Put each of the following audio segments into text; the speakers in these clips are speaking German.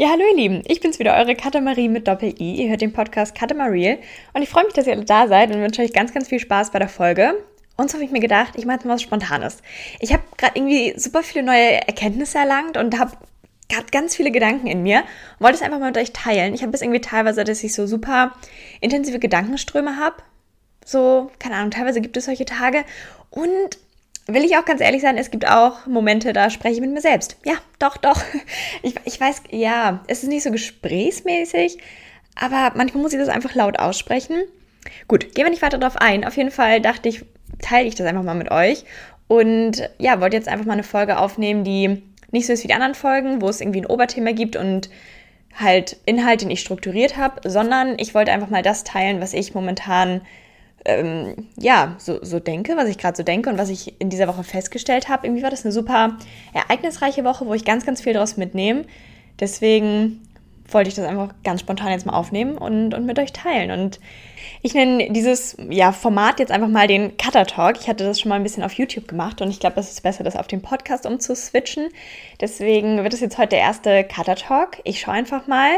Ja, hallo ihr Lieben, ich bin's wieder, eure Katamarie mit Doppel-I. Ihr hört den Podcast Katamarie und ich freue mich, dass ihr alle da seid und wünsche euch ganz, ganz viel Spaß bei der Folge. Und so habe ich mir gedacht, ich mache jetzt mal was Spontanes. Ich habe gerade irgendwie super viele neue Erkenntnisse erlangt und habe gerade ganz viele Gedanken in mir und wollte es einfach mal mit euch teilen. Ich habe es irgendwie teilweise, dass ich so super intensive Gedankenströme habe. So, keine Ahnung, teilweise gibt es solche Tage und will ich auch ganz ehrlich sein, es gibt auch Momente, da spreche ich mit mir selbst. Ja, doch, doch. Ich, ich weiß, ja, es ist nicht so gesprächsmäßig, aber manchmal muss ich das einfach laut aussprechen. Gut, gehen wir nicht weiter darauf ein. Auf jeden Fall dachte ich, teile ich das einfach mal mit euch. Und ja, wollte jetzt einfach mal eine Folge aufnehmen, die nicht so ist wie die anderen Folgen, wo es irgendwie ein Oberthema gibt und halt Inhalt, den ich strukturiert habe, sondern ich wollte einfach mal das teilen, was ich momentan ähm, ja, so, so denke, was ich gerade so denke und was ich in dieser Woche festgestellt habe. Irgendwie war das eine super ereignisreiche Woche, wo ich ganz, ganz viel daraus mitnehme. Deswegen wollte ich das einfach ganz spontan jetzt mal aufnehmen und, und mit euch teilen. Und ich nenne dieses ja, Format jetzt einfach mal den Cutter Talk. Ich hatte das schon mal ein bisschen auf YouTube gemacht und ich glaube, es ist besser, das auf den Podcast umzuswitchen. Deswegen wird es jetzt heute der erste Cutter Talk. Ich schaue einfach mal,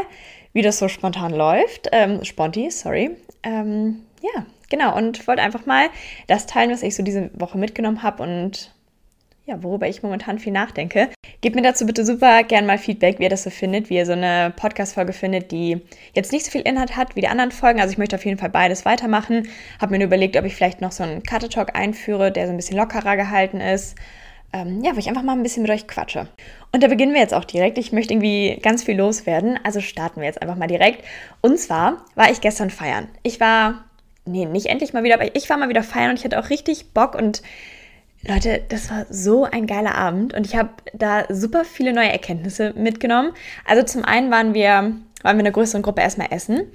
wie das so spontan läuft. Ähm, Sponti, sorry. Ähm, ja, genau. Und wollte einfach mal das teilen, was ich so diese Woche mitgenommen habe und ja, worüber ich momentan viel nachdenke. Gebt mir dazu bitte super gern mal Feedback, wie ihr das so findet, wie ihr so eine Podcast-Folge findet, die jetzt nicht so viel Inhalt hat wie die anderen Folgen. Also ich möchte auf jeden Fall beides weitermachen. Habe mir nur überlegt, ob ich vielleicht noch so einen Cutter-Talk einführe, der so ein bisschen lockerer gehalten ist. Ähm, ja, wo ich einfach mal ein bisschen mit euch quatsche. Und da beginnen wir jetzt auch direkt. Ich möchte irgendwie ganz viel loswerden. Also starten wir jetzt einfach mal direkt. Und zwar war ich gestern feiern. Ich war nee, nicht endlich mal wieder, aber ich war mal wieder feiern und ich hatte auch richtig Bock und Leute, das war so ein geiler Abend und ich habe da super viele neue Erkenntnisse mitgenommen. Also zum einen waren wir, waren wir in einer größeren Gruppe erstmal essen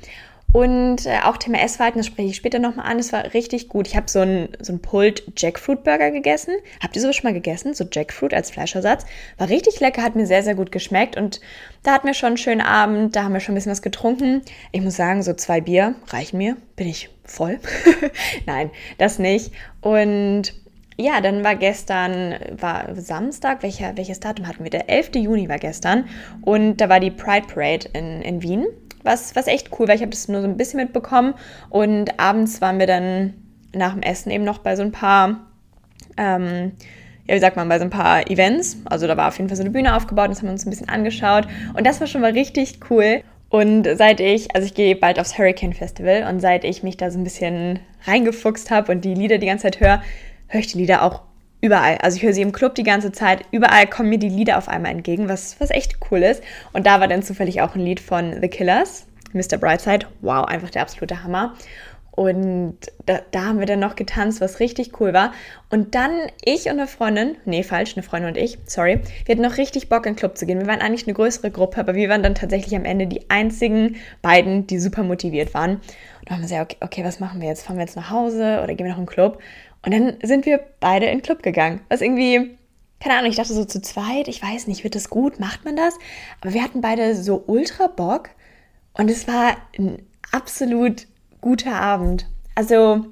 und äh, auch Thema Essverhalten, das spreche ich später nochmal an. Es war richtig gut. Ich habe so einen so ein Pulled Jackfruit Burger gegessen. Habt ihr sowas schon mal gegessen? So Jackfruit als Fleischersatz. War richtig lecker, hat mir sehr, sehr gut geschmeckt. Und da hatten wir schon einen schönen Abend. Da haben wir schon ein bisschen was getrunken. Ich muss sagen, so zwei Bier reichen mir. Bin ich voll? Nein, das nicht. Und ja, dann war gestern, war Samstag, welcher, welches Datum hatten wir? Der 11. Juni war gestern und da war die Pride Parade in, in Wien was, was echt cool war. Ich habe das nur so ein bisschen mitbekommen. Und abends waren wir dann nach dem Essen eben noch bei so ein paar, ähm, ja, wie sagt man, bei so ein paar Events. Also da war auf jeden Fall so eine Bühne aufgebaut, das haben wir uns ein bisschen angeschaut. Und das war schon mal richtig cool. Und seit ich, also ich gehe bald aufs Hurricane Festival und seit ich mich da so ein bisschen reingefuchst habe und die Lieder die ganze Zeit höre, höre ich die Lieder auch überall. Also ich höre sie im Club die ganze Zeit. Überall kommen mir die Lieder auf einmal entgegen, was, was echt cool ist. Und da war dann zufällig auch ein Lied von The Killers, Mr. Brightside. Wow, einfach der absolute Hammer. Und da, da, haben wir dann noch getanzt, was richtig cool war. Und dann ich und eine Freundin, nee, falsch, eine Freundin und ich, sorry, wir hatten noch richtig Bock in den Club zu gehen. Wir waren eigentlich eine größere Gruppe, aber wir waren dann tatsächlich am Ende die einzigen beiden, die super motiviert waren. Und da haben wir gesagt, okay, okay, was machen wir jetzt? Fahren wir jetzt nach Hause oder gehen wir noch in den Club? Und dann sind wir beide in den Club gegangen. Was irgendwie, keine Ahnung, ich dachte so zu zweit, ich weiß nicht, wird das gut, macht man das? Aber wir hatten beide so ultra Bock und es war ein absolut guter Abend. Also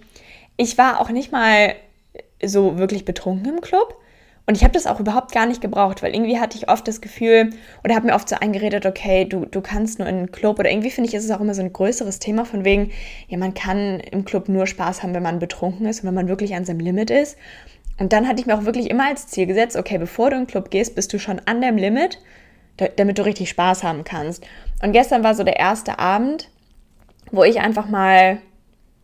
ich war auch nicht mal so wirklich betrunken im Club, und ich habe das auch überhaupt gar nicht gebraucht, weil irgendwie hatte ich oft das Gefühl oder habe mir oft so eingeredet, okay, du, du kannst nur in einen Club oder irgendwie finde ich, ist es auch immer so ein größeres Thema von wegen, ja, man kann im Club nur Spaß haben, wenn man betrunken ist und wenn man wirklich an seinem Limit ist. Und dann hatte ich mir auch wirklich immer als Ziel gesetzt, okay, bevor du in den Club gehst, bist du schon an deinem Limit, damit du richtig Spaß haben kannst. Und gestern war so der erste Abend, wo ich einfach mal,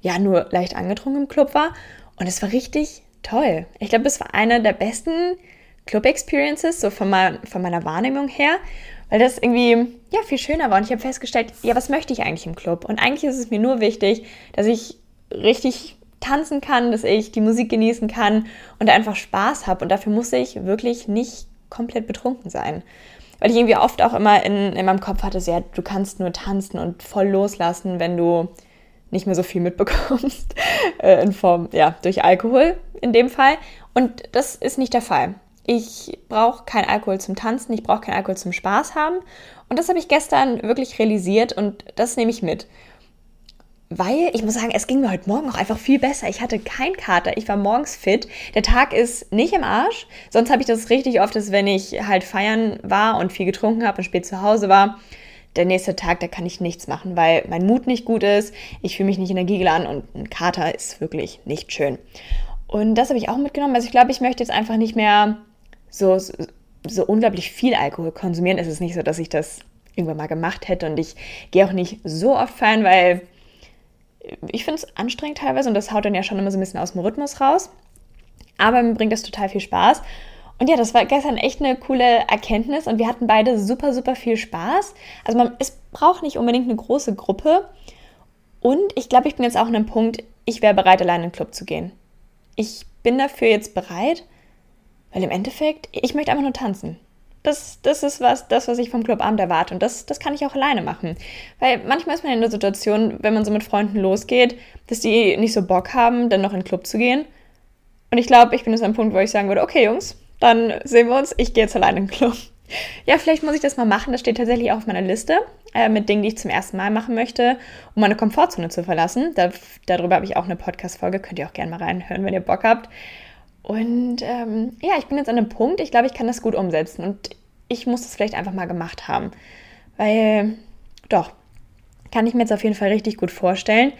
ja, nur leicht angetrunken im Club war. Und es war richtig toll. Ich glaube, es war eine der besten Club-Experiences, so von, mein, von meiner Wahrnehmung her, weil das irgendwie ja, viel schöner war. Und ich habe festgestellt, ja, was möchte ich eigentlich im Club? Und eigentlich ist es mir nur wichtig, dass ich richtig tanzen kann, dass ich die Musik genießen kann und einfach Spaß habe. Und dafür muss ich wirklich nicht komplett betrunken sein. Weil ich irgendwie oft auch immer in, in meinem Kopf hatte, so, ja, du kannst nur tanzen und voll loslassen, wenn du nicht mehr so viel mitbekommst äh, in Form, ja, durch Alkohol in dem Fall. Und das ist nicht der Fall. Ich brauche keinen Alkohol zum Tanzen, ich brauche keinen Alkohol zum Spaß haben. Und das habe ich gestern wirklich realisiert und das nehme ich mit. weil ich muss sagen, es ging mir heute Morgen auch einfach viel besser. Ich hatte keinen Kater, ich war morgens fit. Der Tag ist nicht im Arsch. Sonst habe ich das richtig oft, dass wenn ich halt feiern war und viel getrunken habe und spät zu Hause war, der nächste Tag, da kann ich nichts machen, weil mein Mut nicht gut ist, ich fühle mich nicht energiegeladen und ein Kater ist wirklich nicht schön. Und das habe ich auch mitgenommen. Also ich glaube, ich möchte jetzt einfach nicht mehr so, so, unglaublich viel Alkohol konsumieren. Es ist nicht so, dass ich das irgendwann mal gemacht hätte und ich gehe auch nicht so oft feiern, weil ich finde es anstrengend teilweise und das haut dann ja schon immer so ein bisschen aus dem Rhythmus raus. Aber mir bringt das total viel Spaß. Und ja, das war gestern echt eine coole Erkenntnis und wir hatten beide super, super viel Spaß. Also man, es braucht nicht unbedingt eine große Gruppe. Und ich glaube, ich bin jetzt auch an einem Punkt, ich wäre bereit, allein in den Club zu gehen. Ich bin dafür jetzt bereit, weil im Endeffekt, ich möchte einfach nur tanzen. Das, das ist was, das, was ich vom Clubabend erwarte. Und das, das kann ich auch alleine machen. Weil manchmal ist man in der Situation, wenn man so mit Freunden losgeht, dass die nicht so Bock haben, dann noch in den Club zu gehen. Und ich glaube, ich bin jetzt an einem Punkt, wo ich sagen würde, okay, Jungs, dann sehen wir uns, ich gehe jetzt alleine in den Club. Ja, vielleicht muss ich das mal machen. Das steht tatsächlich auch auf meiner Liste äh, mit Dingen, die ich zum ersten Mal machen möchte, um meine Komfortzone zu verlassen. Da, darüber habe ich auch eine Podcast-Folge. Könnt ihr auch gerne mal reinhören, wenn ihr Bock habt. Und ähm, ja, ich bin jetzt an einem Punkt, ich glaube, ich kann das gut umsetzen. Und ich muss das vielleicht einfach mal gemacht haben. Weil, doch, kann ich mir jetzt auf jeden Fall richtig gut vorstellen.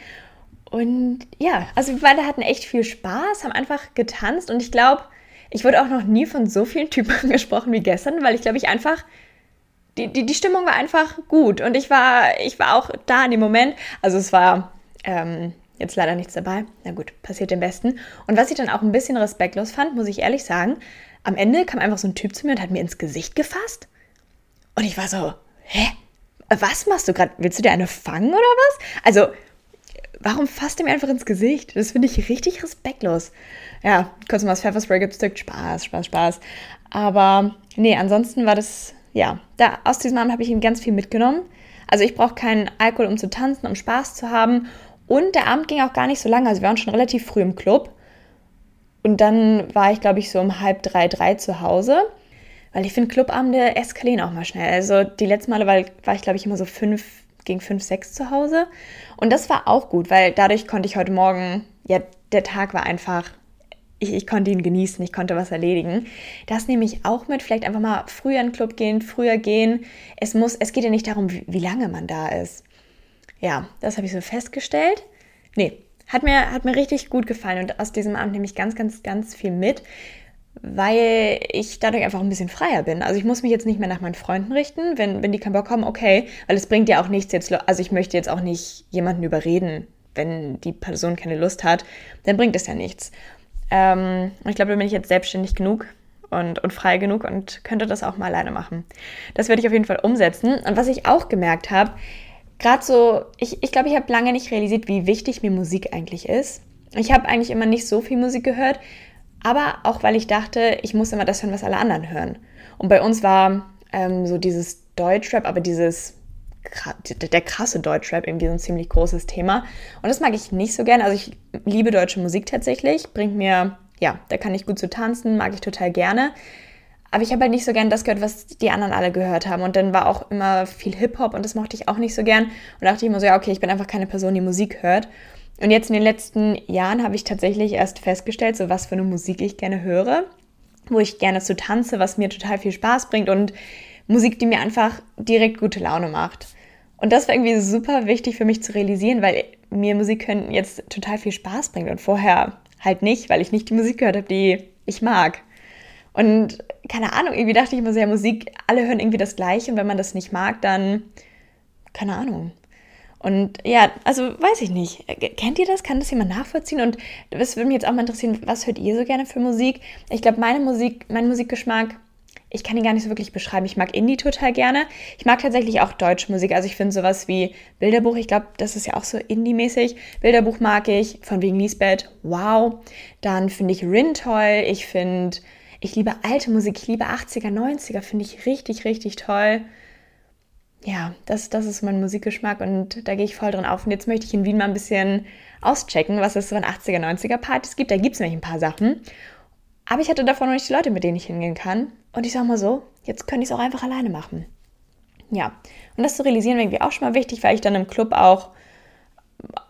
Und ja, also wir beide hatten echt viel Spaß, haben einfach getanzt und ich glaube, ich wurde auch noch nie von so vielen Typen angesprochen wie gestern, weil ich glaube, ich einfach, die, die, die Stimmung war einfach gut und ich war, ich war auch da in dem Moment. Also es war ähm, jetzt leider nichts dabei. Na gut, passiert dem Besten. Und was ich dann auch ein bisschen respektlos fand, muss ich ehrlich sagen, am Ende kam einfach so ein Typ zu mir und hat mir ins Gesicht gefasst. Und ich war so, hä? Was machst du gerade? Willst du dir eine fangen oder was? Also, warum fasst er mir einfach ins Gesicht? Das finde ich richtig respektlos. Ja, kurz mal das Pfefferspray gestückt. Spaß, Spaß, Spaß. Aber nee, ansonsten war das, ja, da aus diesem Abend habe ich ihm ganz viel mitgenommen. Also ich brauche keinen Alkohol, um zu tanzen, um Spaß zu haben. Und der Abend ging auch gar nicht so lange. Also wir waren schon relativ früh im Club. Und dann war ich, glaube ich, so um halb drei, drei zu Hause. Weil ich finde, Clubabende eskalieren auch mal schnell. Also die letzten Male war, war ich, glaube ich, immer so fünf, gegen fünf, sechs zu Hause. Und das war auch gut, weil dadurch konnte ich heute Morgen, ja, der Tag war einfach, ich, ich konnte ihn genießen, ich konnte was erledigen. Das nehme ich auch mit, vielleicht einfach mal früher in den Club gehen, früher gehen. Es muss, es geht ja nicht darum, wie, wie lange man da ist. Ja, das habe ich so festgestellt. Nee, hat mir, hat mir richtig gut gefallen und aus diesem Abend nehme ich ganz, ganz, ganz viel mit, weil ich dadurch einfach ein bisschen freier bin. Also ich muss mich jetzt nicht mehr nach meinen Freunden richten, wenn, wenn die keinen Bock haben, okay, weil es bringt ja auch nichts jetzt, also ich möchte jetzt auch nicht jemanden überreden, wenn die Person keine Lust hat, dann bringt es ja nichts. Ähm, ich glaube, da bin ich jetzt selbstständig genug und, und frei genug und könnte das auch mal alleine machen. Das werde ich auf jeden Fall umsetzen. Und was ich auch gemerkt habe, gerade so, ich, ich glaube, ich habe lange nicht realisiert, wie wichtig mir Musik eigentlich ist. Ich habe eigentlich immer nicht so viel Musik gehört, aber auch weil ich dachte, ich muss immer das hören, was alle anderen hören. Und bei uns war ähm, so dieses Deutschrap, aber dieses der krasse Deutschrap irgendwie so ein ziemlich großes Thema. Und das mag ich nicht so gerne. Also ich liebe deutsche Musik tatsächlich, bringt mir, ja, da kann ich gut zu tanzen, mag ich total gerne. Aber ich habe halt nicht so gern das gehört, was die anderen alle gehört haben. Und dann war auch immer viel Hip-Hop und das mochte ich auch nicht so gern. Und dachte ich immer so, ja, okay, ich bin einfach keine Person, die Musik hört. Und jetzt in den letzten Jahren habe ich tatsächlich erst festgestellt, so was für eine Musik ich gerne höre, wo ich gerne zu tanze, was mir total viel Spaß bringt und Musik, die mir einfach direkt gute Laune macht. Und das war irgendwie super wichtig für mich zu realisieren, weil mir Musik hören jetzt total viel Spaß bringt und vorher halt nicht, weil ich nicht die Musik gehört habe, die ich mag. Und keine Ahnung, irgendwie dachte ich immer sehr, Musik, alle hören irgendwie das Gleiche und wenn man das nicht mag, dann keine Ahnung. Und ja, also weiß ich nicht. Kennt ihr das? Kann das jemand nachvollziehen? Und das würde mich jetzt auch mal interessieren, was hört ihr so gerne für Musik? Ich glaube, meine Musik, mein Musikgeschmack, ich kann ihn gar nicht so wirklich beschreiben. Ich mag Indie total gerne. Ich mag tatsächlich auch deutsche Musik. Also ich finde sowas wie Bilderbuch, ich glaube, das ist ja auch so Indie-mäßig. Bilderbuch mag ich, von wegen Lisbeth, wow. Dann finde ich Rin toll. Ich finde ich liebe alte Musik, ich liebe 80er, 90er, finde ich richtig, richtig toll. Ja, das, das ist mein Musikgeschmack und da gehe ich voll drin auf. Und jetzt möchte ich in Wien mal ein bisschen auschecken, was es so an 80er, 90er Partys gibt. Da gibt es nämlich ein paar Sachen. Aber ich hatte davon noch nicht die Leute, mit denen ich hingehen kann. Und ich sag mal so, jetzt könnte ich es auch einfach alleine machen. Ja, und das zu realisieren, war irgendwie auch schon mal wichtig, weil ich dann im Club auch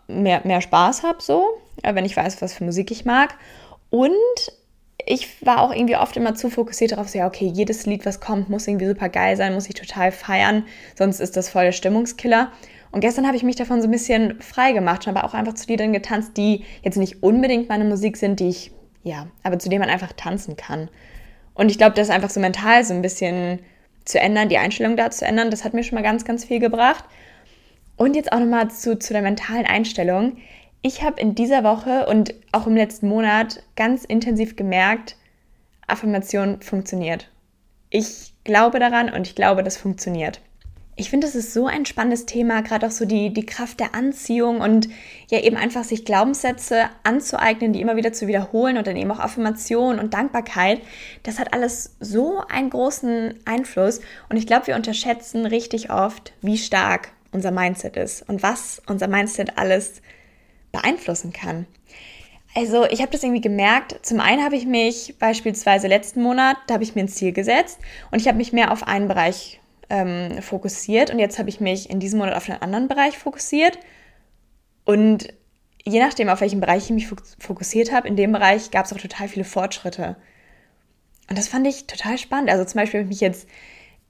mehr, mehr Spaß habe, so, äh, wenn ich weiß, was für Musik ich mag. Und ich war auch irgendwie oft immer zu fokussiert darauf, so, ja, okay, jedes Lied, was kommt, muss irgendwie super geil sein, muss ich total feiern, sonst ist das voll der Stimmungskiller. Und gestern habe ich mich davon so ein bisschen frei gemacht aber auch einfach zu Liedern getanzt, die jetzt nicht unbedingt meine Musik sind, die ich, ja, aber zu denen man einfach tanzen kann. Und ich glaube, das einfach so mental so ein bisschen zu ändern, die Einstellung da zu ändern, das hat mir schon mal ganz, ganz viel gebracht. Und jetzt auch nochmal zu, zu der mentalen Einstellung. Ich habe in dieser Woche und auch im letzten Monat ganz intensiv gemerkt, Affirmation funktioniert. Ich glaube daran und ich glaube, das funktioniert. Ich finde, es ist so ein spannendes Thema, gerade auch so die, die Kraft der Anziehung und ja eben einfach sich Glaubenssätze anzueignen, die immer wieder zu wiederholen und dann eben auch Affirmation und Dankbarkeit. Das hat alles so einen großen Einfluss und ich glaube, wir unterschätzen richtig oft, wie stark unser Mindset ist und was unser Mindset alles beeinflussen kann. Also ich habe das irgendwie gemerkt. Zum einen habe ich mich beispielsweise letzten Monat, da habe ich mir ein Ziel gesetzt und ich habe mich mehr auf einen Bereich ähm, fokussiert und jetzt habe ich mich in diesem Monat auf einen anderen Bereich fokussiert und je nachdem, auf welchen Bereich ich mich fokussiert habe, in dem Bereich gab es auch total viele Fortschritte. Und das fand ich total spannend. Also zum Beispiel habe ich mich jetzt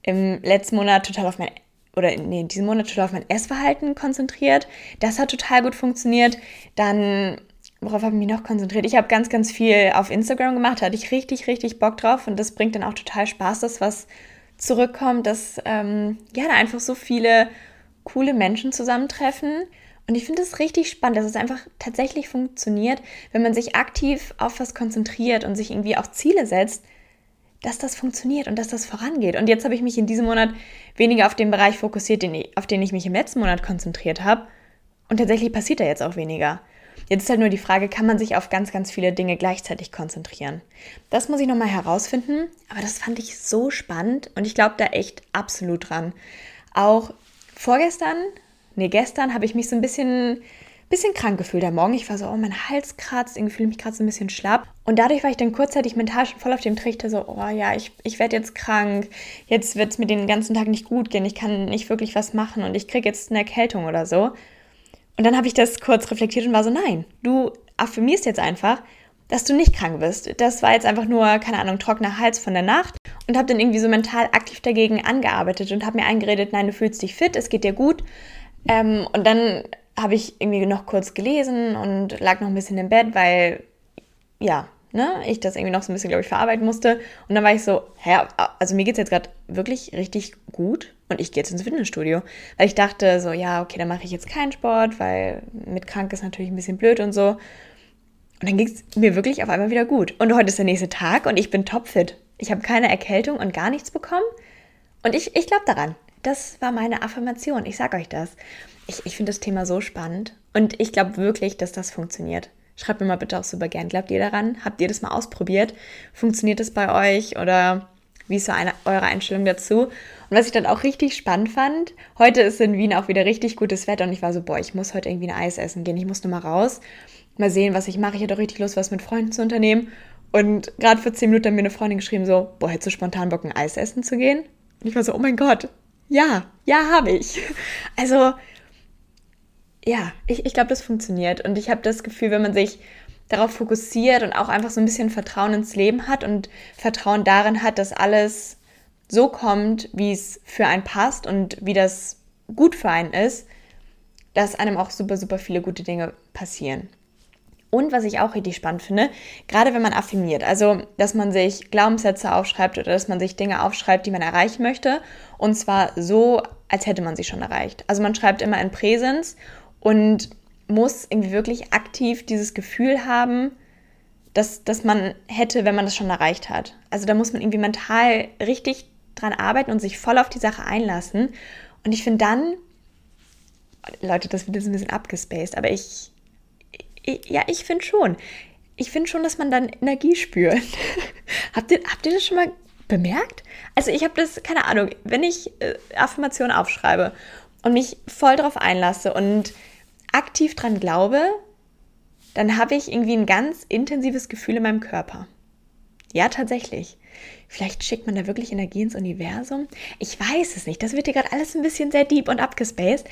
im letzten Monat total auf mein oder nee, in diesem Monat total auf mein Essverhalten konzentriert. Das hat total gut funktioniert. Dann, worauf habe ich mich noch konzentriert? Ich habe ganz, ganz viel auf Instagram gemacht, da hatte ich richtig, richtig Bock drauf und das bringt dann auch total Spaß, dass was zurückkommt, dass ähm, ja, da einfach so viele coole Menschen zusammentreffen. Und ich finde es richtig spannend, dass es einfach tatsächlich funktioniert, wenn man sich aktiv auf was konzentriert und sich irgendwie auch Ziele setzt, dass das funktioniert und dass das vorangeht. Und jetzt habe ich mich in diesem Monat weniger auf den Bereich fokussiert, den, auf den ich mich im letzten Monat konzentriert habe. Und tatsächlich passiert da jetzt auch weniger. Jetzt ist halt nur die Frage, kann man sich auf ganz, ganz viele Dinge gleichzeitig konzentrieren? Das muss ich nochmal herausfinden, aber das fand ich so spannend und ich glaube da echt absolut dran. Auch vorgestern, nee, gestern habe ich mich so ein bisschen bisschen krank gefühlt am Morgen. Ich war so, oh, mein Hals kratzt, irgendwie fühle ich mich gerade so ein bisschen schlapp. Und dadurch war ich dann kurzzeitig mental schon voll auf dem Trichter, so, oh ja, ich, ich werde jetzt krank, jetzt wird es mir den ganzen Tag nicht gut gehen, ich kann nicht wirklich was machen und ich kriege jetzt eine Erkältung oder so. Und dann habe ich das kurz reflektiert und war so, nein, du affirmierst jetzt einfach, dass du nicht krank bist. Das war jetzt einfach nur, keine Ahnung, trockener Hals von der Nacht und habe dann irgendwie so mental aktiv dagegen angearbeitet und habe mir eingeredet, nein, du fühlst dich fit, es geht dir gut. Ähm, und dann habe ich irgendwie noch kurz gelesen und lag noch ein bisschen im Bett, weil, ja, ne, ich das irgendwie noch so ein bisschen, glaube ich, verarbeiten musste. Und dann war ich so, hä, also mir geht es jetzt gerade wirklich richtig gut und ich gehe jetzt ins Fitnessstudio. Weil ich dachte so, ja, okay, dann mache ich jetzt keinen Sport, weil mit krank ist natürlich ein bisschen blöd und so. Und dann ging es mir wirklich auf einmal wieder gut. Und heute ist der nächste Tag und ich bin topfit. Ich habe keine Erkältung und gar nichts bekommen. Und ich, ich glaube daran. Das war meine Affirmation. Ich sage euch das ich, ich finde das Thema so spannend und ich glaube wirklich, dass das funktioniert. Schreibt mir mal bitte auch super gern. Glaubt ihr daran? Habt ihr das mal ausprobiert? Funktioniert das bei euch oder wie ist so eine, eure Einstellung dazu? Und was ich dann auch richtig spannend fand, heute ist in Wien auch wieder richtig gutes Wetter und ich war so, boah, ich muss heute irgendwie ein Eis essen gehen. Ich muss nur mal raus, mal sehen, was ich mache. Ich hatte auch richtig Lust, was mit Freunden zu unternehmen. Und gerade vor zehn Minuten hat mir eine Freundin geschrieben, so, boah, hättest du spontan Bock, ein Eis essen zu gehen? Und ich war so, oh mein Gott, ja, ja, habe ich. Also, ja, ich, ich glaube, das funktioniert. Und ich habe das Gefühl, wenn man sich darauf fokussiert und auch einfach so ein bisschen Vertrauen ins Leben hat und Vertrauen darin hat, dass alles so kommt, wie es für einen passt und wie das gut für einen ist, dass einem auch super, super viele gute Dinge passieren. Und was ich auch richtig spannend finde, gerade wenn man affirmiert, also dass man sich Glaubenssätze aufschreibt oder dass man sich Dinge aufschreibt, die man erreichen möchte, und zwar so, als hätte man sie schon erreicht. Also man schreibt immer in Präsens und muss irgendwie wirklich aktiv dieses Gefühl haben, dass, dass man hätte, wenn man das schon erreicht hat. Also da muss man irgendwie mental richtig dran arbeiten und sich voll auf die Sache einlassen. Und ich finde dann, Leute, das wird jetzt ein bisschen abgespaced, aber ich, ich ja, ich finde schon. Ich finde schon, dass man dann Energie spürt. habt, ihr, habt ihr das schon mal bemerkt? Also ich habe das, keine Ahnung, wenn ich äh, Affirmationen aufschreibe und mich voll darauf einlasse und aktiv dran glaube, dann habe ich irgendwie ein ganz intensives Gefühl in meinem Körper. Ja, tatsächlich. Vielleicht schickt man da wirklich Energie ins Universum. Ich weiß es nicht. Das wird hier gerade alles ein bisschen sehr deep und abgespaced.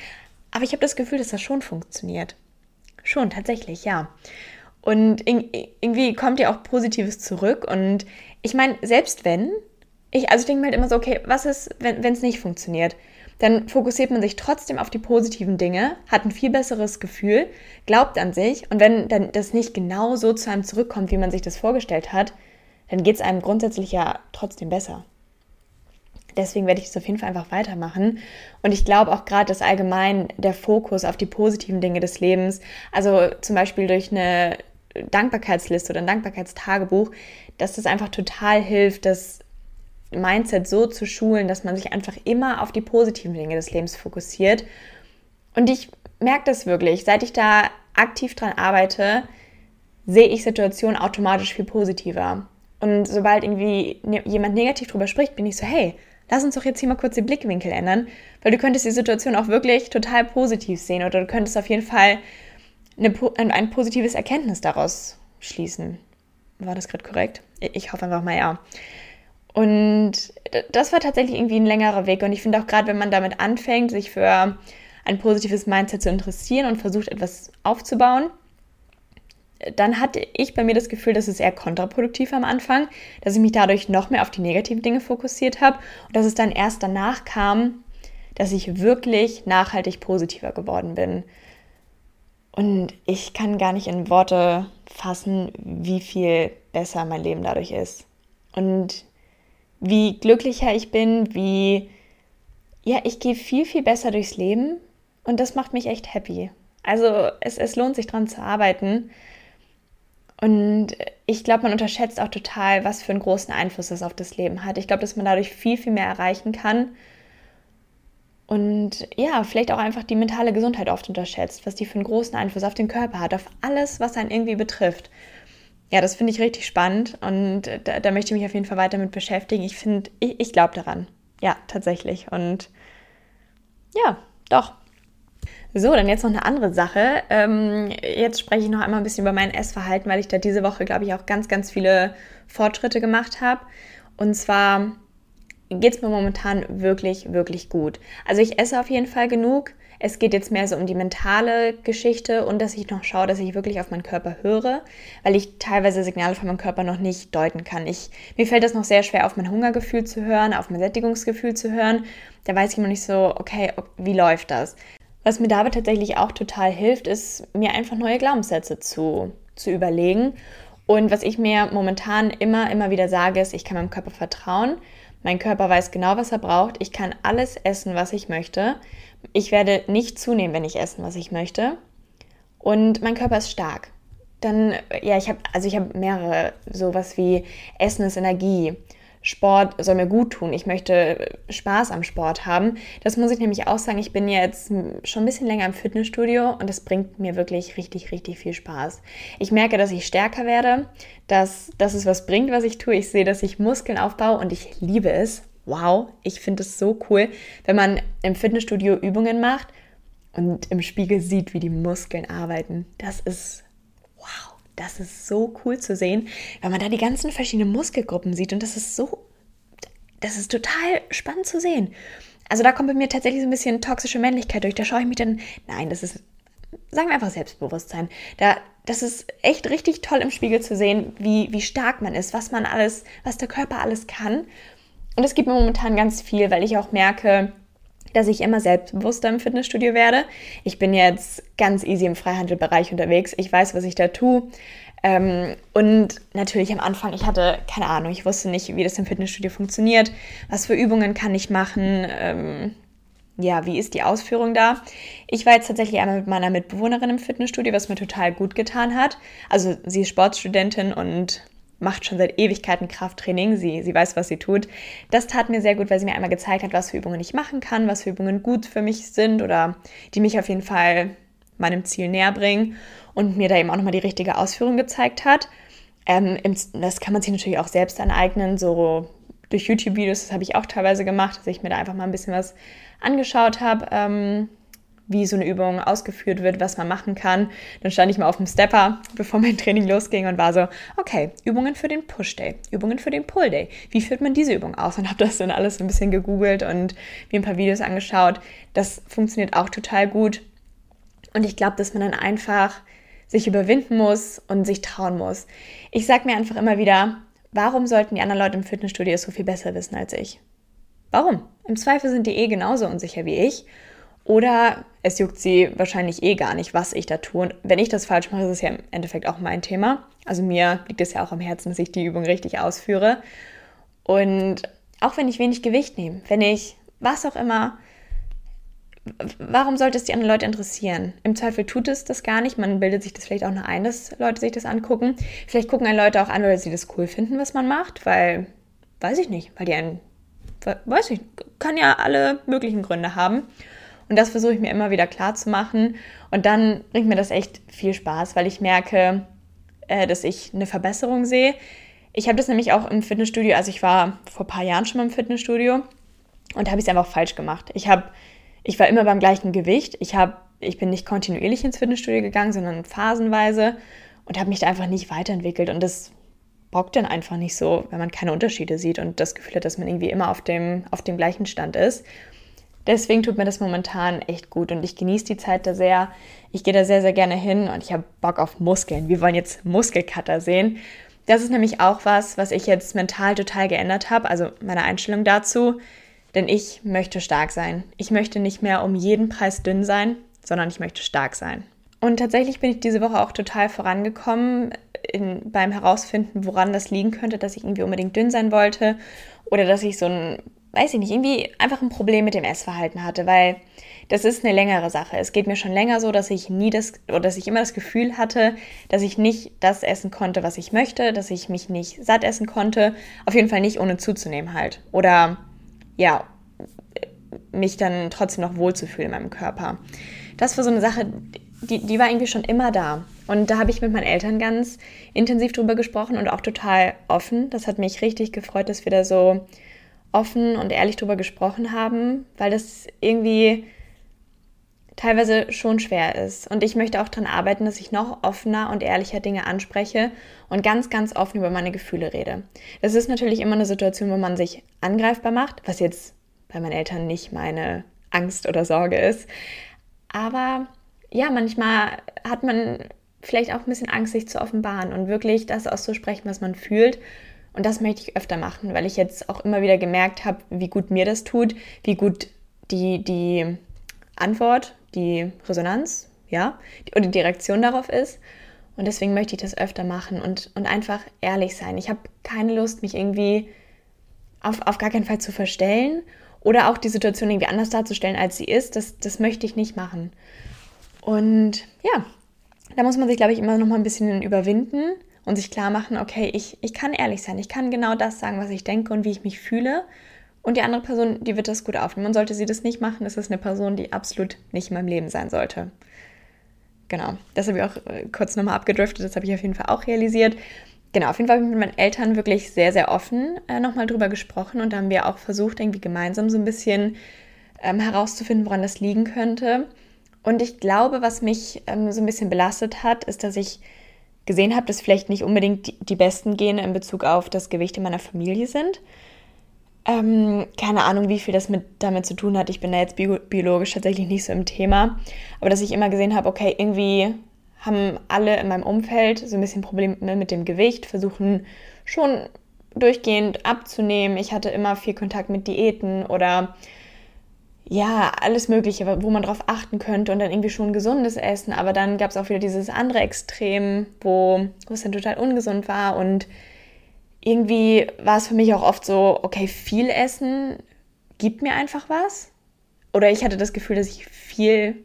Aber ich habe das Gefühl, dass das schon funktioniert. Schon, tatsächlich, ja. Und irgendwie kommt ja auch Positives zurück. Und ich meine, selbst wenn, ich, also ich denke mir halt immer so, okay, was ist, wenn es nicht funktioniert? Dann fokussiert man sich trotzdem auf die positiven Dinge, hat ein viel besseres Gefühl, glaubt an sich. Und wenn dann das nicht genau so zu einem zurückkommt, wie man sich das vorgestellt hat, dann geht es einem grundsätzlich ja trotzdem besser. Deswegen werde ich es auf jeden Fall einfach weitermachen. Und ich glaube auch gerade, dass allgemein der Fokus auf die positiven Dinge des Lebens, also zum Beispiel durch eine Dankbarkeitsliste oder ein Dankbarkeitstagebuch, dass das einfach total hilft, das Mindset so zu schulen, dass man sich einfach immer auf die positiven Dinge des Lebens fokussiert. Und ich merke das wirklich, seit ich da aktiv dran arbeite, sehe ich Situationen automatisch viel positiver. Und sobald irgendwie ne, jemand negativ drüber spricht, bin ich so, hey, lass uns doch jetzt hier mal kurz den Blickwinkel ändern, weil du könntest die Situation auch wirklich total positiv sehen oder du könntest auf jeden Fall eine, ein positives Erkenntnis daraus schließen. War das gerade korrekt? Ich hoffe einfach mal ja. Und das war tatsächlich irgendwie ein längerer Weg. Und ich finde auch gerade, wenn man damit anfängt, sich für ein positives Mindset zu interessieren und versucht, etwas aufzubauen, dann hatte ich bei mir das Gefühl, dass es eher kontraproduktiv am Anfang, dass ich mich dadurch noch mehr auf die negativen Dinge fokussiert habe und dass es dann erst danach kam, dass ich wirklich nachhaltig positiver geworden bin. Und ich kann gar nicht in Worte fassen, wie viel besser mein Leben dadurch ist. Und wie glücklicher ich bin, wie, ja, ich gehe viel, viel besser durchs Leben und das macht mich echt happy. Also es, es lohnt sich dran zu arbeiten und ich glaube, man unterschätzt auch total, was für einen großen Einfluss das auf das Leben hat. Ich glaube, dass man dadurch viel, viel mehr erreichen kann. Und ja, vielleicht auch einfach die mentale Gesundheit oft unterschätzt, was die für einen großen Einfluss auf den Körper hat, auf alles, was einen irgendwie betrifft. Ja, das finde ich richtig spannend und da, da, möchte ich mich auf jeden Fall weiter mit beschäftigen. Ich finde, ich, ich glaube daran. Ja, tatsächlich. Und ja, doch. So, dann jetzt noch eine andere Sache. Ähm, jetzt spreche ich noch einmal ein bisschen über mein Essverhalten, weil ich da diese Woche, glaube ich, auch ganz, ganz viele Fortschritte gemacht habe. Und zwar geht es mir momentan wirklich, wirklich gut. Also ich esse auf jeden Fall genug. Es geht jetzt mehr so um die mentale Geschichte und dass ich noch schaue, dass ich wirklich auf meinen Körper höre, weil ich teilweise Signale von meinem Körper noch nicht deuten kann. Ich, mir fällt das noch sehr schwer, auf mein Hungergefühl zu hören, auf mein Sättigungsgefühl zu hören. Da weiß ich immer nicht so, okay, wie läuft das? Was mir dabei tatsächlich auch total hilft, ist mir einfach neue Glaubenssätze zu, zu überlegen. Und was ich mir momentan immer, immer wieder sage, ist, ich kann meinem Körper vertrauen. Mein Körper weiß genau, was er braucht. Ich kann alles essen, was ich möchte. Ich werde nicht zunehmen, wenn ich essen, was ich möchte. Und mein Körper ist stark. Dann, ja, ich habe, also ich habe mehrere, sowas wie Essen ist Energie Sport soll mir gut tun, ich möchte Spaß am Sport haben. Das muss ich nämlich auch sagen, ich bin jetzt schon ein bisschen länger im Fitnessstudio und das bringt mir wirklich richtig, richtig viel Spaß. Ich merke, dass ich stärker werde, dass, dass es was bringt, was ich tue. Ich sehe, dass ich Muskeln aufbaue und ich liebe es. Wow, ich finde es so cool, wenn man im Fitnessstudio Übungen macht und im Spiegel sieht, wie die Muskeln arbeiten. Das ist wow. Das ist so cool zu sehen, weil man da die ganzen verschiedenen Muskelgruppen sieht und das ist so, das ist total spannend zu sehen. Also da kommt bei mir tatsächlich so ein bisschen toxische Männlichkeit durch. Da schaue ich mich dann, nein, das ist, sagen wir einfach Selbstbewusstsein. Da, das ist echt richtig toll im Spiegel zu sehen, wie, wie stark man ist, was man alles, was der Körper alles kann. Und es gibt mir momentan ganz viel, weil ich auch merke, dass ich immer selbstbewusster im Fitnessstudio werde. Ich bin jetzt ganz easy im Freihandelbereich unterwegs. Ich weiß, was ich da tue. Ähm, und natürlich am Anfang, ich hatte keine Ahnung, ich wusste nicht, wie das im Fitnessstudio funktioniert, was für Übungen kann ich machen, ähm, ja, wie ist die Ausführung da? Ich war jetzt tatsächlich einmal mit meiner Mitbewohnerin im Fitnessstudio, was mir total gut getan hat. Also sie ist Sportstudentin und macht schon seit Ewigkeiten Krafttraining. Sie, sie weiß, was sie tut. Das tat mir sehr gut, weil sie mir einmal gezeigt hat, was für Übungen ich machen kann, was für Übungen gut für mich sind oder die mich auf jeden Fall meinem Ziel näher bringen und mir da eben auch nochmal die richtige Ausführung gezeigt hat. Ähm, das kann man sich natürlich auch selbst aneignen, so durch YouTube-Videos, das habe ich auch teilweise gemacht, dass ich mir da einfach mal ein bisschen was angeschaut habe. Ähm, wie so eine Übung ausgeführt wird, was man machen kann. Dann stand ich mal auf dem Stepper, bevor mein Training losging und war so, okay, Übungen für den Push Day, Übungen für den Pull Day. Wie führt man diese Übung aus? Und habe das dann alles ein bisschen gegoogelt und mir ein paar Videos angeschaut. Das funktioniert auch total gut. Und ich glaube, dass man dann einfach sich überwinden muss und sich trauen muss. Ich sage mir einfach immer wieder, warum sollten die anderen Leute im Fitnessstudio so viel besser wissen als ich? Warum? Im Zweifel sind die eh genauso unsicher wie ich. Oder es juckt sie wahrscheinlich eh gar nicht, was ich da tue. Und wenn ich das falsch mache, ist es ja im Endeffekt auch mein Thema. Also mir liegt es ja auch am Herzen, dass ich die Übung richtig ausführe. Und auch wenn ich wenig Gewicht nehme, wenn ich was auch immer, warum sollte es die anderen Leute interessieren? Im Zweifel tut es das gar nicht. Man bildet sich das vielleicht auch nur ein, dass Leute sich das angucken. Vielleicht gucken einen Leute auch an, weil sie das cool finden, was man macht, weil, weiß ich nicht, weil die einen, weiß ich, kann ja alle möglichen Gründe haben. Und das versuche ich mir immer wieder klar zu machen. Und dann bringt mir das echt viel Spaß, weil ich merke, äh, dass ich eine Verbesserung sehe. Ich habe das nämlich auch im Fitnessstudio, also ich war vor ein paar Jahren schon mal im Fitnessstudio und habe es einfach falsch gemacht. Ich habe, ich war immer beim gleichen Gewicht. Ich habe, ich bin nicht kontinuierlich ins Fitnessstudio gegangen, sondern phasenweise und habe mich da einfach nicht weiterentwickelt. Und das bockt dann einfach nicht so, wenn man keine Unterschiede sieht und das Gefühl hat, dass man irgendwie immer auf dem, auf dem gleichen Stand ist. Deswegen tut mir das momentan echt gut und ich genieße die Zeit da sehr. Ich gehe da sehr, sehr gerne hin und ich habe Bock auf Muskeln. Wir wollen jetzt Muskelcutter sehen. Das ist nämlich auch was, was ich jetzt mental total geändert habe, also meine Einstellung dazu. Denn ich möchte stark sein. Ich möchte nicht mehr um jeden Preis dünn sein, sondern ich möchte stark sein. Und tatsächlich bin ich diese Woche auch total vorangekommen in, beim Herausfinden, woran das liegen könnte, dass ich irgendwie unbedingt dünn sein wollte oder dass ich so ein weiß ich nicht, irgendwie einfach ein Problem mit dem Essverhalten hatte, weil das ist eine längere Sache. Es geht mir schon länger so, dass ich nie das oder dass ich immer das Gefühl hatte, dass ich nicht das essen konnte, was ich möchte, dass ich mich nicht satt essen konnte, auf jeden Fall nicht ohne zuzunehmen halt oder ja, mich dann trotzdem noch wohlzufühlen in meinem Körper. Das war so eine Sache, die, die war irgendwie schon immer da. Und da habe ich mit meinen Eltern ganz intensiv drüber gesprochen und auch total offen. Das hat mich richtig gefreut, dass wir da so offen und ehrlich drüber gesprochen haben, weil das irgendwie teilweise schon schwer ist. Und ich möchte auch daran arbeiten, dass ich noch offener und ehrlicher Dinge anspreche und ganz, ganz offen über meine Gefühle rede. Das ist natürlich immer eine Situation, wo man sich angreifbar macht, was jetzt bei meinen Eltern nicht meine Angst oder Sorge ist. Aber ja, manchmal hat man vielleicht auch ein bisschen Angst, sich zu offenbaren und wirklich das auszusprechen, was man fühlt und das möchte ich öfter machen, weil ich jetzt auch immer wieder gemerkt habe, wie gut mir das tut, wie gut die, die Antwort, die Resonanz, ja, oder die Reaktion darauf ist. Und deswegen möchte ich das öfter machen und, und einfach ehrlich sein. Ich habe keine Lust, mich irgendwie auf, auf gar keinen Fall zu verstellen oder auch die Situation irgendwie anders darzustellen, als sie ist. Das, das möchte ich nicht machen. Und ja, da muss man sich, glaube ich, immer noch mal ein bisschen überwinden und sich klar machen, okay, ich, ich kann ehrlich sein, ich kann genau das sagen, was ich denke und wie ich mich fühle. Und die andere Person, die wird das gut aufnehmen. Und sollte sie das nicht machen, ist es eine Person, die absolut nicht in meinem Leben sein sollte. Genau, das habe ich auch äh, kurz nochmal abgedriftet, das habe ich auf jeden Fall auch realisiert. Genau, auf jeden Fall habe ich mit meinen Eltern wirklich sehr, sehr offen äh, nochmal drüber gesprochen und da haben wir auch versucht, irgendwie gemeinsam so ein bisschen ähm, herauszufinden, woran das liegen könnte. Und ich glaube, was mich ähm, so ein bisschen belastet hat, ist, dass ich gesehen habe, dass vielleicht nicht unbedingt die, die besten Gene in Bezug auf das Gewicht in meiner Familie sind. Ähm, keine Ahnung, wie viel das mit, damit zu tun hat. Ich bin da jetzt bio, biologisch tatsächlich nicht so im Thema. Aber dass ich immer gesehen habe, okay, irgendwie haben alle in meinem Umfeld so ein bisschen Probleme mit dem Gewicht, versuchen schon durchgehend abzunehmen. Ich hatte immer viel Kontakt mit Diäten oder ja, alles Mögliche, wo man drauf achten könnte und dann irgendwie schon gesundes Essen. Aber dann gab es auch wieder dieses andere Extrem, wo, wo es dann total ungesund war. Und irgendwie war es für mich auch oft so, okay, viel Essen gibt mir einfach was. Oder ich hatte das Gefühl, dass ich viel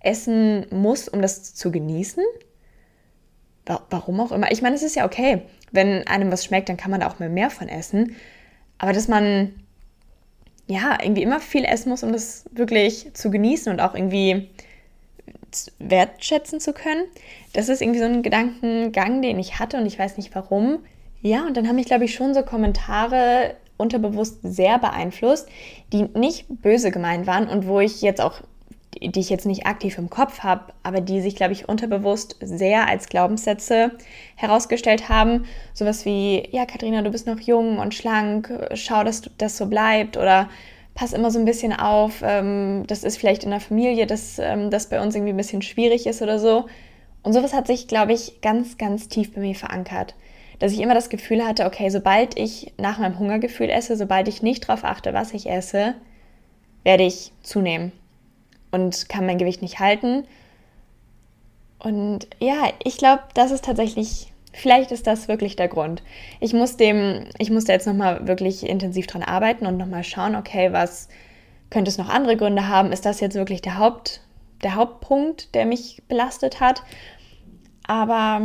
essen muss, um das zu genießen. Warum auch immer. Ich meine, es ist ja okay. Wenn einem was schmeckt, dann kann man da auch mal mehr von essen. Aber dass man ja, irgendwie immer viel essen muss, um das wirklich zu genießen und auch irgendwie wertschätzen zu können. Das ist irgendwie so ein Gedankengang, den ich hatte und ich weiß nicht warum. Ja, und dann haben mich, glaube ich, schon so Kommentare unterbewusst sehr beeinflusst, die nicht böse gemeint waren und wo ich jetzt auch die ich jetzt nicht aktiv im Kopf habe, aber die sich, glaube ich, unterbewusst sehr als Glaubenssätze herausgestellt haben. Sowas wie, ja, Katharina, du bist noch jung und schlank, schau, dass das so bleibt oder pass immer so ein bisschen auf, ähm, das ist vielleicht in der Familie, dass ähm, das bei uns irgendwie ein bisschen schwierig ist oder so. Und sowas hat sich, glaube ich, ganz, ganz tief bei mir verankert. Dass ich immer das Gefühl hatte, okay, sobald ich nach meinem Hungergefühl esse, sobald ich nicht darauf achte, was ich esse, werde ich zunehmen und kann mein Gewicht nicht halten. Und ja, ich glaube, das ist tatsächlich, vielleicht ist das wirklich der Grund. Ich muss dem, ich muss da jetzt nochmal wirklich intensiv dran arbeiten und nochmal schauen, okay, was könnte es noch andere Gründe haben? Ist das jetzt wirklich der Haupt, der Hauptpunkt, der mich belastet hat? Aber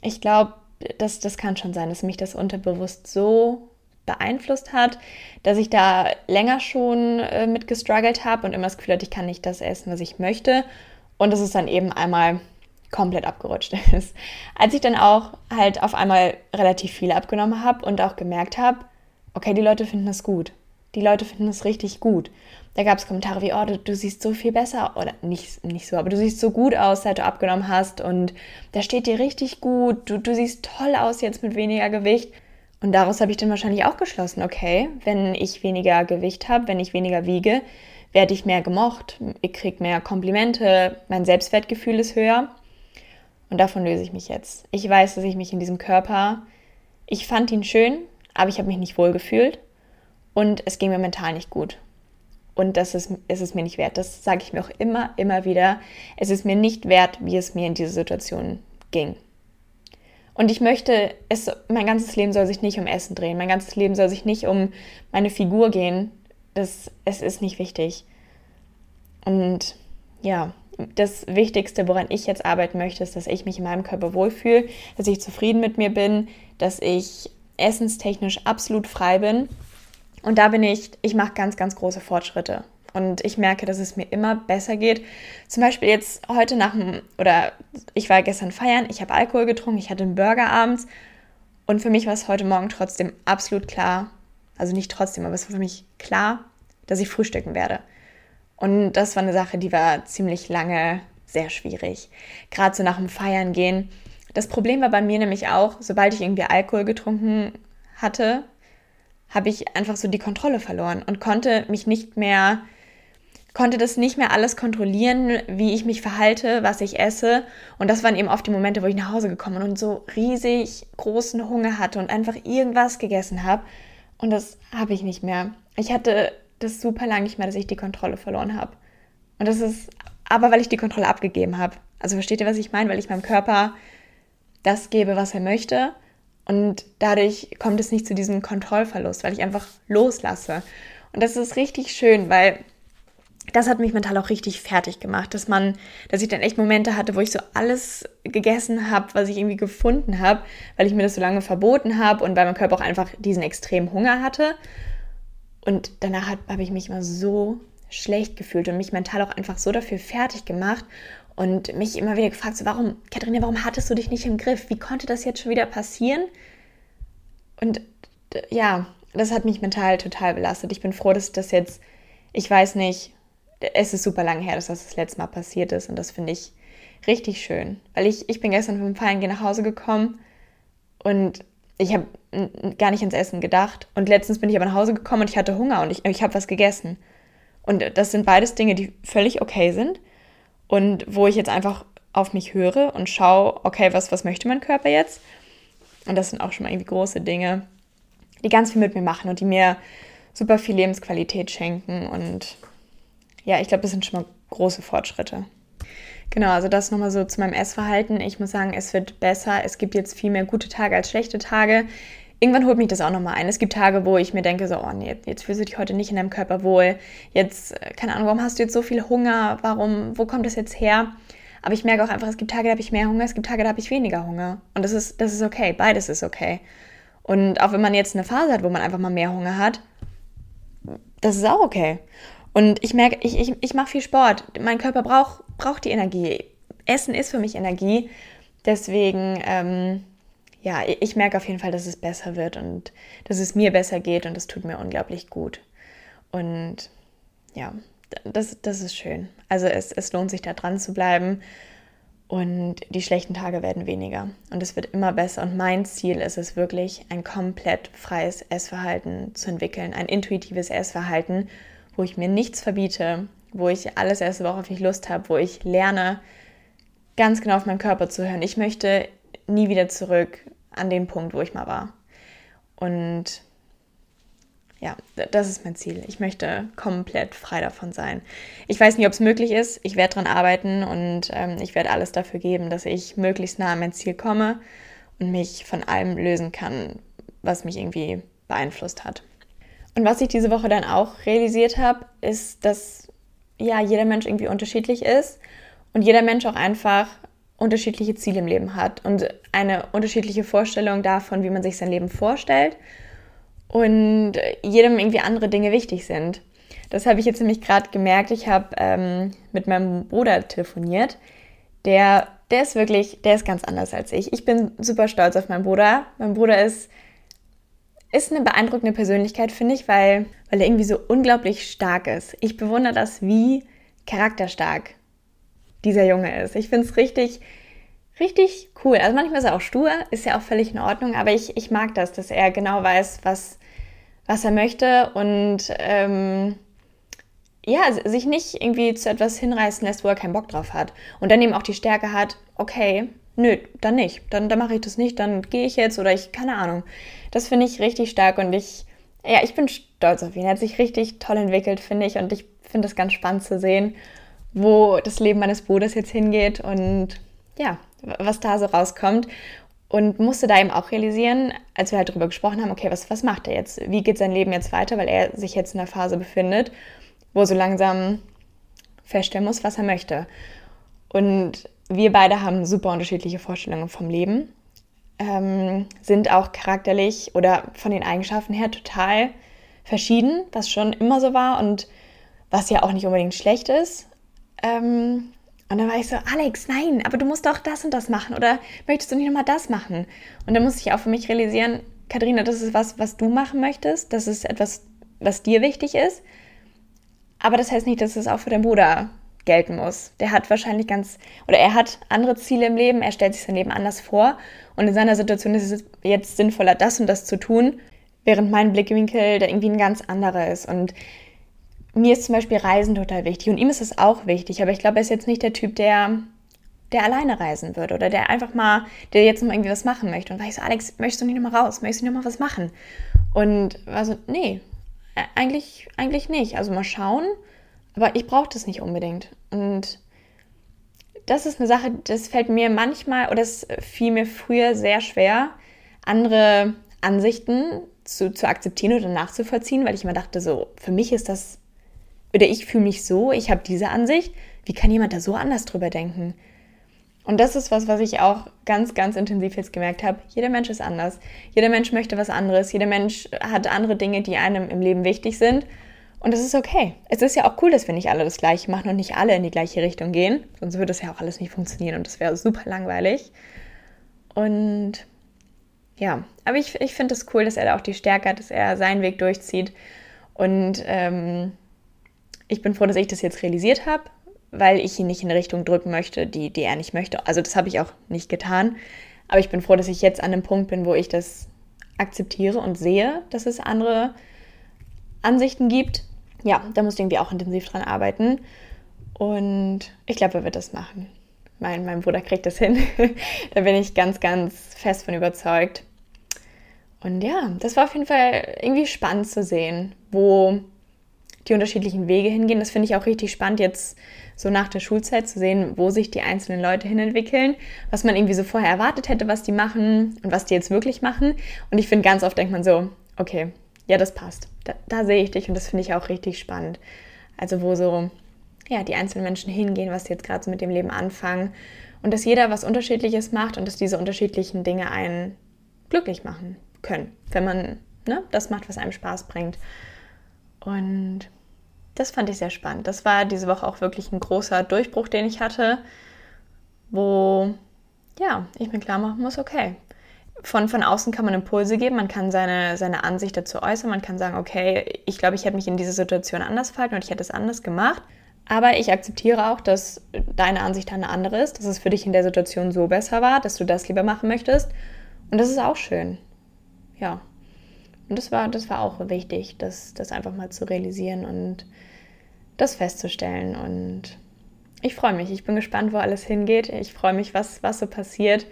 ich glaube, das, das kann schon sein, dass mich das unterbewusst so beeinflusst hat, dass ich da länger schon äh, mit gestruggelt habe und immer das Gefühl hatte, ich kann nicht das essen, was ich möchte. Und dass es dann eben einmal komplett abgerutscht ist. Als ich dann auch halt auf einmal relativ viel abgenommen habe und auch gemerkt habe, okay, die Leute finden das gut. Die Leute finden das richtig gut. Da gab es Kommentare wie, oh, du, du, siehst so viel besser, oder nicht, nicht so, aber du siehst so gut aus, seit du abgenommen hast und da steht dir richtig gut, du, du siehst toll aus jetzt mit weniger Gewicht. Und daraus habe ich dann wahrscheinlich auch geschlossen, okay, wenn ich weniger Gewicht habe, wenn ich weniger wiege, werde ich mehr gemocht, ich kriege mehr Komplimente, mein Selbstwertgefühl ist höher. Und davon löse ich mich jetzt. Ich weiß, dass ich mich in diesem Körper, ich fand ihn schön, aber ich habe mich nicht wohl gefühlt und es ging mir mental nicht gut. Und das ist, ist es mir nicht wert. Das sage ich mir auch immer, immer wieder. Es ist mir nicht wert, wie es mir in dieser Situation ging. Und ich möchte, es, mein ganzes Leben soll sich nicht um Essen drehen. Mein ganzes Leben soll sich nicht um meine Figur gehen. Das, es ist nicht wichtig. Und ja, das Wichtigste, woran ich jetzt arbeiten möchte, ist, dass ich mich in meinem Körper wohlfühle, dass ich zufrieden mit mir bin, dass ich essenstechnisch absolut frei bin und da bin ich, ich mache ganz, ganz große Fortschritte. Und ich merke, dass es mir immer besser geht. Zum Beispiel jetzt heute nach dem, oder ich war gestern feiern, ich habe Alkohol getrunken, ich hatte einen Burger abends. Und für mich war es heute Morgen trotzdem absolut klar, also nicht trotzdem, aber es war für mich klar, dass ich frühstücken werde. Und das war eine Sache, die war ziemlich lange sehr schwierig. Gerade so nach dem Feiern gehen. Das Problem war bei mir nämlich auch, sobald ich irgendwie Alkohol getrunken hatte, habe ich einfach so die Kontrolle verloren und konnte mich nicht mehr, konnte das nicht mehr alles kontrollieren, wie ich mich verhalte, was ich esse. Und das waren eben oft die Momente, wo ich nach Hause gekommen bin und so riesig großen Hunger hatte und einfach irgendwas gegessen habe. Und das habe ich nicht mehr. Ich hatte das super lange nicht mehr, dass ich die Kontrolle verloren habe. Und das ist aber, weil ich die Kontrolle abgegeben habe. Also versteht ihr, was ich meine? Weil ich meinem Körper das gebe, was er möchte und dadurch kommt es nicht zu diesem Kontrollverlust, weil ich einfach loslasse. Und das ist richtig schön, weil das hat mich mental auch richtig fertig gemacht, dass man, dass ich dann echt Momente hatte, wo ich so alles gegessen habe, was ich irgendwie gefunden habe, weil ich mir das so lange verboten habe und weil mein Körper auch einfach diesen extremen Hunger hatte. Und danach habe ich mich immer so schlecht gefühlt und mich mental auch einfach so dafür fertig gemacht und mich immer wieder gefragt, so, warum, Katharina, warum hattest du dich nicht im Griff? Wie konnte das jetzt schon wieder passieren? Und ja, das hat mich mental total belastet. Ich bin froh, dass das jetzt, ich weiß nicht, es ist super lange her, dass das das letzte Mal passiert ist und das finde ich richtig schön. Weil ich, ich bin gestern vom Feiern nach Hause gekommen und ich habe gar nicht ans Essen gedacht. Und letztens bin ich aber nach Hause gekommen und ich hatte Hunger und ich, ich habe was gegessen. Und das sind beides Dinge, die völlig okay sind und wo ich jetzt einfach auf mich höre und schaue, okay, was, was möchte mein Körper jetzt? Und das sind auch schon mal irgendwie große Dinge, die ganz viel mit mir machen und die mir super viel Lebensqualität schenken. Und ja, ich glaube, das sind schon mal große Fortschritte. Genau, also das nochmal so zu meinem Essverhalten. Ich muss sagen, es wird besser. Es gibt jetzt viel mehr gute Tage als schlechte Tage. Irgendwann holt mich das auch nochmal ein. Es gibt Tage, wo ich mir denke, so, oh nee, jetzt fühlst du dich heute nicht in deinem Körper wohl. Jetzt, äh, keine Ahnung, warum hast du jetzt so viel Hunger? Warum, wo kommt das jetzt her? Aber ich merke auch einfach, es gibt Tage, da habe ich mehr Hunger, es gibt Tage, da habe ich weniger Hunger. Und das ist, das ist okay. Beides ist okay. Und auch wenn man jetzt eine Phase hat, wo man einfach mal mehr Hunger hat, das ist auch okay. Und ich merke, ich, ich, ich mache viel Sport. Mein Körper braucht, braucht die Energie. Essen ist für mich Energie. Deswegen, ähm, ja, ich merke auf jeden Fall, dass es besser wird und dass es mir besser geht und das tut mir unglaublich gut. Und ja, das, das ist schön. Also es, es lohnt sich da dran zu bleiben und die schlechten Tage werden weniger und es wird immer besser. Und mein Ziel ist es wirklich, ein komplett freies Essverhalten zu entwickeln, ein intuitives Essverhalten, wo ich mir nichts verbiete, wo ich alles esse, worauf ich Lust habe, wo ich lerne, ganz genau auf meinen Körper zu hören. Ich möchte nie wieder zurück an den Punkt, wo ich mal war. Und ja, das ist mein Ziel. Ich möchte komplett frei davon sein. Ich weiß nicht, ob es möglich ist. Ich werde daran arbeiten und ähm, ich werde alles dafür geben, dass ich möglichst nah an mein Ziel komme und mich von allem lösen kann, was mich irgendwie beeinflusst hat. Und was ich diese Woche dann auch realisiert habe, ist, dass ja jeder Mensch irgendwie unterschiedlich ist und jeder Mensch auch einfach unterschiedliche Ziele im Leben hat und eine unterschiedliche Vorstellung davon, wie man sich sein Leben vorstellt und jedem irgendwie andere Dinge wichtig sind. Das habe ich jetzt nämlich gerade gemerkt. Ich habe ähm, mit meinem Bruder telefoniert. Der, der ist wirklich, der ist ganz anders als ich. Ich bin super stolz auf meinen Bruder. Mein Bruder ist, ist eine beeindruckende Persönlichkeit, finde ich, weil, weil er irgendwie so unglaublich stark ist. Ich bewundere das, wie charakterstark dieser Junge ist. Ich finde es richtig, richtig cool. Also manchmal ist er auch stur, ist ja auch völlig in Ordnung, aber ich, ich mag das, dass er genau weiß, was, was er möchte und ähm, ja, sich nicht irgendwie zu etwas hinreißen lässt, wo er keinen Bock drauf hat. Und dann eben auch die Stärke hat, okay, nö, dann nicht. Dann, dann mache ich das nicht, dann gehe ich jetzt oder ich, keine Ahnung. Das finde ich richtig stark und ich, ja, ich bin stolz auf ihn. Er hat sich richtig toll entwickelt, finde ich. Und ich finde es ganz spannend zu sehen, wo das Leben meines Bruders jetzt hingeht und ja, was da so rauskommt. Und musste da eben auch realisieren, als wir halt darüber gesprochen haben, okay, was, was macht er jetzt? Wie geht sein Leben jetzt weiter, weil er sich jetzt in einer Phase befindet, wo er so langsam feststellen muss, was er möchte. Und wir beide haben super unterschiedliche Vorstellungen vom Leben, ähm, sind auch charakterlich oder von den Eigenschaften her total verschieden, was schon immer so war und was ja auch nicht unbedingt schlecht ist. Ähm, und dann war ich so, Alex, nein, aber du musst doch das und das machen oder möchtest du nicht nochmal das machen? Und dann musste ich auch für mich realisieren, Katharina, das ist was, was du machen möchtest, das ist etwas, was dir wichtig ist. Aber das heißt nicht, dass es auch für deinen Bruder gelten muss. Der hat wahrscheinlich ganz, oder er hat andere Ziele im Leben, er stellt sich sein Leben anders vor und in seiner Situation ist es jetzt sinnvoller, das und das zu tun, während mein Blickwinkel da irgendwie ein ganz anderer ist. Und mir ist zum Beispiel Reisen total wichtig und ihm ist es auch wichtig, aber ich glaube, er ist jetzt nicht der Typ, der, der alleine reisen würde oder der einfach mal, der jetzt noch irgendwie was machen möchte. Und war ich so, Alex, möchtest du nicht nochmal raus? Möchtest du nicht nochmal was machen? Und war so, nee, eigentlich, eigentlich nicht. Also mal schauen, aber ich brauche das nicht unbedingt. Und das ist eine Sache, das fällt mir manchmal oder es fiel mir früher sehr schwer, andere Ansichten zu, zu akzeptieren oder nachzuvollziehen, weil ich immer dachte, so, für mich ist das oder ich fühle mich so, ich habe diese Ansicht, wie kann jemand da so anders drüber denken? Und das ist was, was ich auch ganz, ganz intensiv jetzt gemerkt habe. Jeder Mensch ist anders. Jeder Mensch möchte was anderes. Jeder Mensch hat andere Dinge, die einem im Leben wichtig sind. Und das ist okay. Es ist ja auch cool, dass wir nicht alle das Gleiche machen und nicht alle in die gleiche Richtung gehen. Sonst würde das ja auch alles nicht funktionieren und das wäre super langweilig. Und ja, aber ich, ich finde es das cool, dass er da auch die Stärke hat, dass er seinen Weg durchzieht. Und ähm, ich bin froh, dass ich das jetzt realisiert habe, weil ich ihn nicht in eine Richtung drücken möchte, die, die er nicht möchte. Also das habe ich auch nicht getan. Aber ich bin froh, dass ich jetzt an einem Punkt bin, wo ich das akzeptiere und sehe, dass es andere Ansichten gibt. Ja, da muss ich irgendwie auch intensiv dran arbeiten. Und ich glaube, er wird das machen. Mein, mein Bruder kriegt das hin. da bin ich ganz, ganz fest von überzeugt. Und ja, das war auf jeden Fall irgendwie spannend zu sehen, wo die unterschiedlichen Wege hingehen. Das finde ich auch richtig spannend, jetzt so nach der Schulzeit zu sehen, wo sich die einzelnen Leute hinentwickeln, was man irgendwie so vorher erwartet hätte, was die machen und was die jetzt wirklich machen. Und ich finde, ganz oft denkt man so, okay, ja, das passt. Da, da sehe ich dich und das finde ich auch richtig spannend. Also wo so, ja, die einzelnen Menschen hingehen, was sie jetzt gerade so mit dem Leben anfangen und dass jeder was Unterschiedliches macht und dass diese unterschiedlichen Dinge einen glücklich machen können, wenn man ne, das macht, was einem Spaß bringt. Und das fand ich sehr spannend. Das war diese Woche auch wirklich ein großer Durchbruch, den ich hatte, wo ja, ich mir klar machen muss, okay. Von, von außen kann man Impulse geben, man kann seine, seine Ansicht dazu äußern, man kann sagen, okay, ich glaube, ich hätte mich in dieser Situation anders verhalten und ich hätte es anders gemacht. Aber ich akzeptiere auch, dass deine Ansicht eine andere ist, dass es für dich in der Situation so besser war, dass du das lieber machen möchtest. Und das ist auch schön. Ja. Und das war, das war auch wichtig, das, das einfach mal zu realisieren und das festzustellen. Und ich freue mich. Ich bin gespannt, wo alles hingeht. Ich freue mich, was, was so passiert.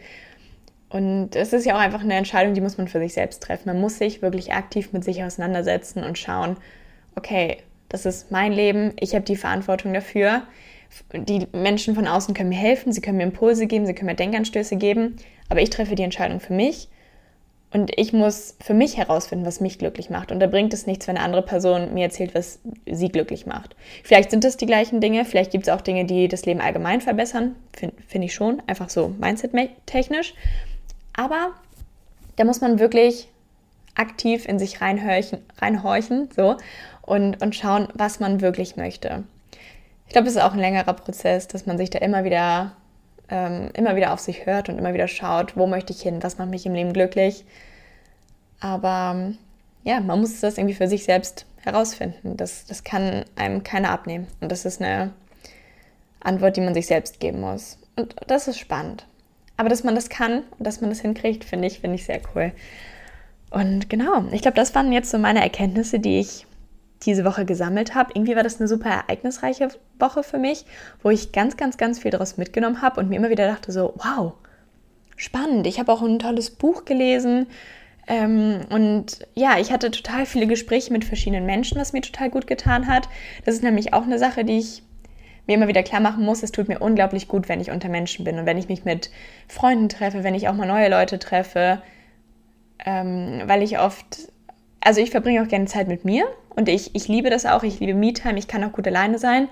Und es ist ja auch einfach eine Entscheidung, die muss man für sich selbst treffen. Man muss sich wirklich aktiv mit sich auseinandersetzen und schauen, okay, das ist mein Leben, ich habe die Verantwortung dafür. Die Menschen von außen können mir helfen, sie können mir Impulse geben, sie können mir Denkanstöße geben, aber ich treffe die Entscheidung für mich und ich muss für mich herausfinden, was mich glücklich macht. Und da bringt es nichts, wenn eine andere Person mir erzählt, was sie glücklich macht. Vielleicht sind es die gleichen Dinge, vielleicht gibt es auch Dinge, die das Leben allgemein verbessern, finde find ich schon, einfach so mindset-technisch. Aber da muss man wirklich aktiv in sich reinhorchen, reinhorchen so, und, und schauen, was man wirklich möchte. Ich glaube, es ist auch ein längerer Prozess, dass man sich da immer wieder ähm, immer wieder auf sich hört und immer wieder schaut, wo möchte ich hin, was macht mich im Leben glücklich. Aber ja, man muss das irgendwie für sich selbst herausfinden. Das, das kann einem keiner abnehmen. Und das ist eine Antwort, die man sich selbst geben muss. Und das ist spannend. Aber dass man das kann und dass man das hinkriegt, finde ich, finde ich sehr cool. Und genau, ich glaube, das waren jetzt so meine Erkenntnisse, die ich diese Woche gesammelt habe. Irgendwie war das eine super ereignisreiche Woche für mich, wo ich ganz, ganz, ganz viel daraus mitgenommen habe und mir immer wieder dachte so, wow, spannend. Ich habe auch ein tolles Buch gelesen. Ähm, und ja, ich hatte total viele Gespräche mit verschiedenen Menschen, was mir total gut getan hat. Das ist nämlich auch eine Sache, die ich mir immer wieder klar machen muss, es tut mir unglaublich gut, wenn ich unter Menschen bin und wenn ich mich mit Freunden treffe, wenn ich auch mal neue Leute treffe, ähm, weil ich oft also ich verbringe auch gerne Zeit mit mir und ich, ich liebe das auch. Ich liebe Me-Time, ich kann auch gut alleine sein.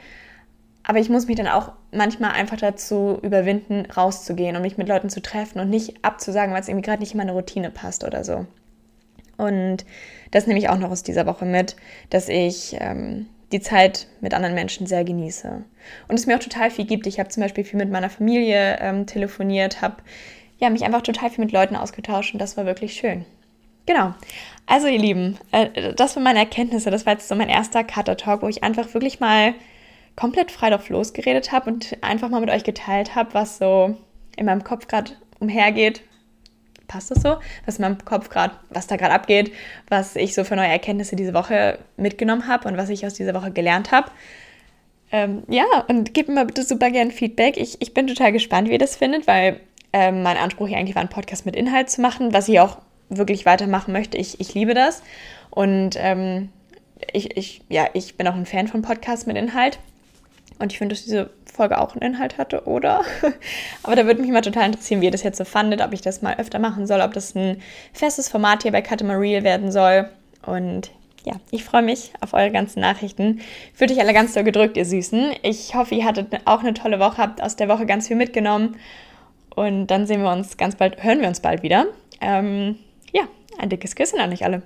Aber ich muss mich dann auch manchmal einfach dazu überwinden, rauszugehen und mich mit Leuten zu treffen und nicht abzusagen, weil es irgendwie gerade nicht in meine Routine passt oder so. Und das nehme ich auch noch aus dieser Woche mit, dass ich ähm, die Zeit mit anderen Menschen sehr genieße. Und es mir auch total viel gibt. Ich habe zum Beispiel viel mit meiner Familie ähm, telefoniert, habe ja, mich einfach total viel mit Leuten ausgetauscht und das war wirklich schön. Genau. Also ihr Lieben, äh, das waren meine Erkenntnisse. Das war jetzt so mein erster Cutter-Talk, wo ich einfach wirklich mal komplett frei drauf losgeredet habe und einfach mal mit euch geteilt habe, was so in meinem Kopf gerade umhergeht. Passt das so? Was in meinem Kopf gerade, was da gerade abgeht, was ich so für neue Erkenntnisse diese Woche mitgenommen habe und was ich aus dieser Woche gelernt habe. Ähm, ja, und gebt mir bitte super gern Feedback. Ich, ich bin total gespannt, wie ihr das findet, weil ähm, mein Anspruch hier eigentlich war, einen Podcast mit Inhalt zu machen, was ich auch wirklich weitermachen möchte. Ich, ich liebe das. Und ähm, ich, ich, ja, ich bin auch ein Fan von Podcasts mit Inhalt. Und ich finde, dass diese Folge auch einen Inhalt hatte, oder? Aber da würde mich mal total interessieren, wie ihr das jetzt so fandet, ob ich das mal öfter machen soll, ob das ein festes Format hier bei Real werden soll. Und ja, ich freue mich auf eure ganzen Nachrichten. Fühlt euch alle ganz doll gedrückt, ihr Süßen. Ich hoffe, ihr hattet auch eine tolle Woche, habt aus der Woche ganz viel mitgenommen. Und dann sehen wir uns ganz bald, hören wir uns bald wieder. Ähm, ja, ein dickes Küssen an euch alle.